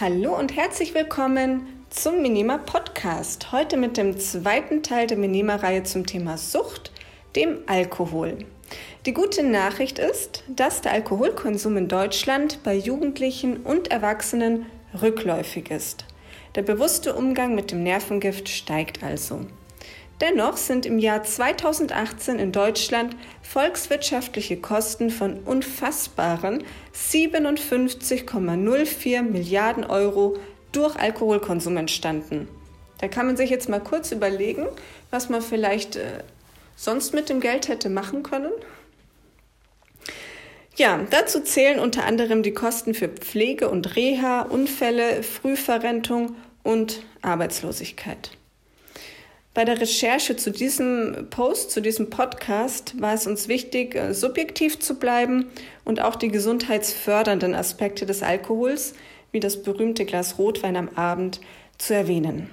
Hallo und herzlich willkommen zum Minima Podcast. Heute mit dem zweiten Teil der Minima-Reihe zum Thema Sucht, dem Alkohol. Die gute Nachricht ist, dass der Alkoholkonsum in Deutschland bei Jugendlichen und Erwachsenen rückläufig ist. Der bewusste Umgang mit dem Nervengift steigt also. Dennoch sind im Jahr 2018 in Deutschland volkswirtschaftliche Kosten von unfassbaren 57,04 Milliarden Euro durch Alkoholkonsum entstanden. Da kann man sich jetzt mal kurz überlegen, was man vielleicht äh, sonst mit dem Geld hätte machen können. Ja, dazu zählen unter anderem die Kosten für Pflege und Reha, Unfälle, Frühverrentung und Arbeitslosigkeit. Bei der Recherche zu diesem Post, zu diesem Podcast, war es uns wichtig, äh, subjektiv zu bleiben und auch die gesundheitsfördernden Aspekte des Alkohols, wie das berühmte Glas Rotwein am Abend, zu erwähnen.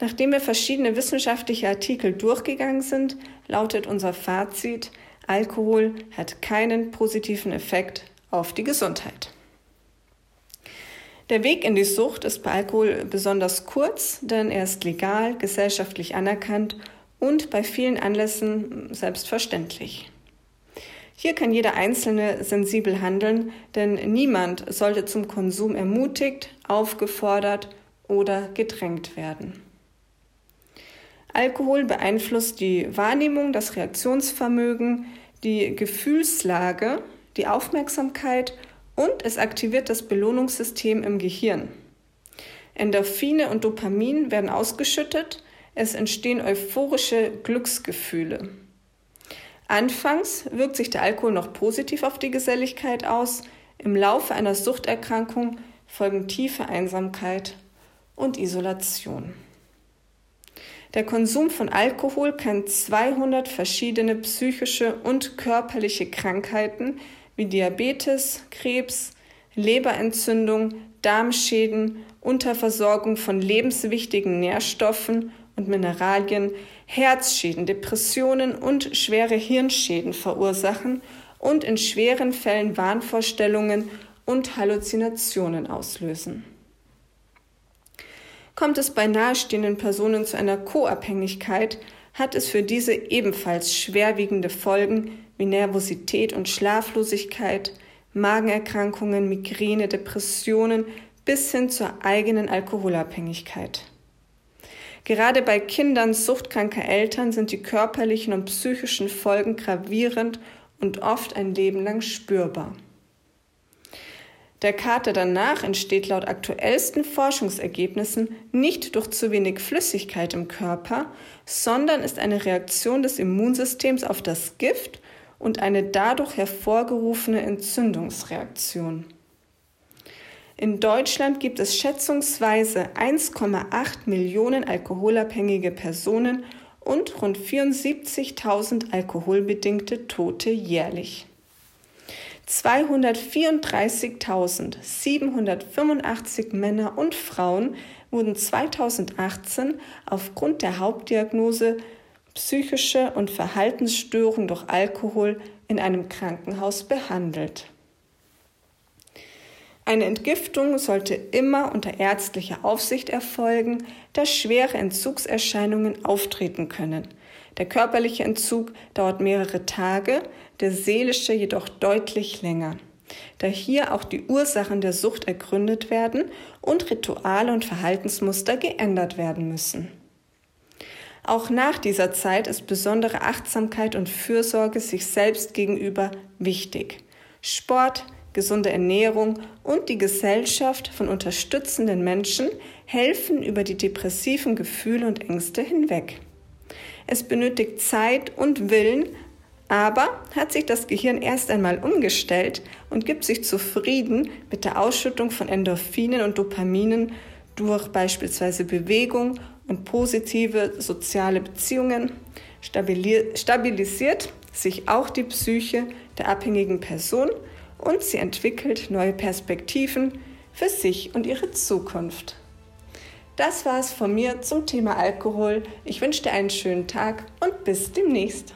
Nachdem wir verschiedene wissenschaftliche Artikel durchgegangen sind, lautet unser Fazit, Alkohol hat keinen positiven Effekt auf die Gesundheit. Der Weg in die Sucht ist bei Alkohol besonders kurz, denn er ist legal, gesellschaftlich anerkannt und bei vielen Anlässen selbstverständlich. Hier kann jeder Einzelne sensibel handeln, denn niemand sollte zum Konsum ermutigt, aufgefordert oder gedrängt werden. Alkohol beeinflusst die Wahrnehmung, das Reaktionsvermögen, die Gefühlslage, die Aufmerksamkeit und es aktiviert das Belohnungssystem im Gehirn. Endorphine und Dopamin werden ausgeschüttet, es entstehen euphorische Glücksgefühle. Anfangs wirkt sich der Alkohol noch positiv auf die Geselligkeit aus, im Laufe einer Suchterkrankung folgen tiefe Einsamkeit und Isolation. Der Konsum von Alkohol kann 200 verschiedene psychische und körperliche Krankheiten wie Diabetes, Krebs, Leberentzündung, Darmschäden, Unterversorgung von lebenswichtigen Nährstoffen und Mineralien, Herzschäden, Depressionen und schwere Hirnschäden verursachen und in schweren Fällen Wahnvorstellungen und Halluzinationen auslösen. Kommt es bei nahestehenden Personen zu einer Co-Abhängigkeit, hat es für diese ebenfalls schwerwiegende Folgen wie Nervosität und Schlaflosigkeit, Magenerkrankungen, Migräne, Depressionen bis hin zur eigenen Alkoholabhängigkeit. Gerade bei Kindern suchtkranker Eltern sind die körperlichen und psychischen Folgen gravierend und oft ein Leben lang spürbar. Der Kater danach entsteht laut aktuellsten Forschungsergebnissen nicht durch zu wenig Flüssigkeit im Körper, sondern ist eine Reaktion des Immunsystems auf das Gift und eine dadurch hervorgerufene Entzündungsreaktion. In Deutschland gibt es schätzungsweise 1,8 Millionen alkoholabhängige Personen und rund 74.000 alkoholbedingte Tote jährlich. 234.785 Männer und Frauen wurden 2018 aufgrund der Hauptdiagnose psychische und Verhaltensstörung durch Alkohol in einem Krankenhaus behandelt. Eine Entgiftung sollte immer unter ärztlicher Aufsicht erfolgen, da schwere Entzugserscheinungen auftreten können. Der körperliche Entzug dauert mehrere Tage, der seelische jedoch deutlich länger, da hier auch die Ursachen der Sucht ergründet werden und Rituale und Verhaltensmuster geändert werden müssen. Auch nach dieser Zeit ist besondere Achtsamkeit und Fürsorge sich selbst gegenüber wichtig. Sport, gesunde Ernährung und die Gesellschaft von unterstützenden Menschen helfen über die depressiven Gefühle und Ängste hinweg. Es benötigt Zeit und Willen, aber hat sich das Gehirn erst einmal umgestellt und gibt sich zufrieden mit der Ausschüttung von Endorphinen und Dopaminen durch beispielsweise Bewegung und positive soziale Beziehungen, stabilisiert sich auch die Psyche der abhängigen Person und sie entwickelt neue Perspektiven für sich und ihre Zukunft. Das war es von mir zum Thema Alkohol. Ich wünsche dir einen schönen Tag und bis demnächst.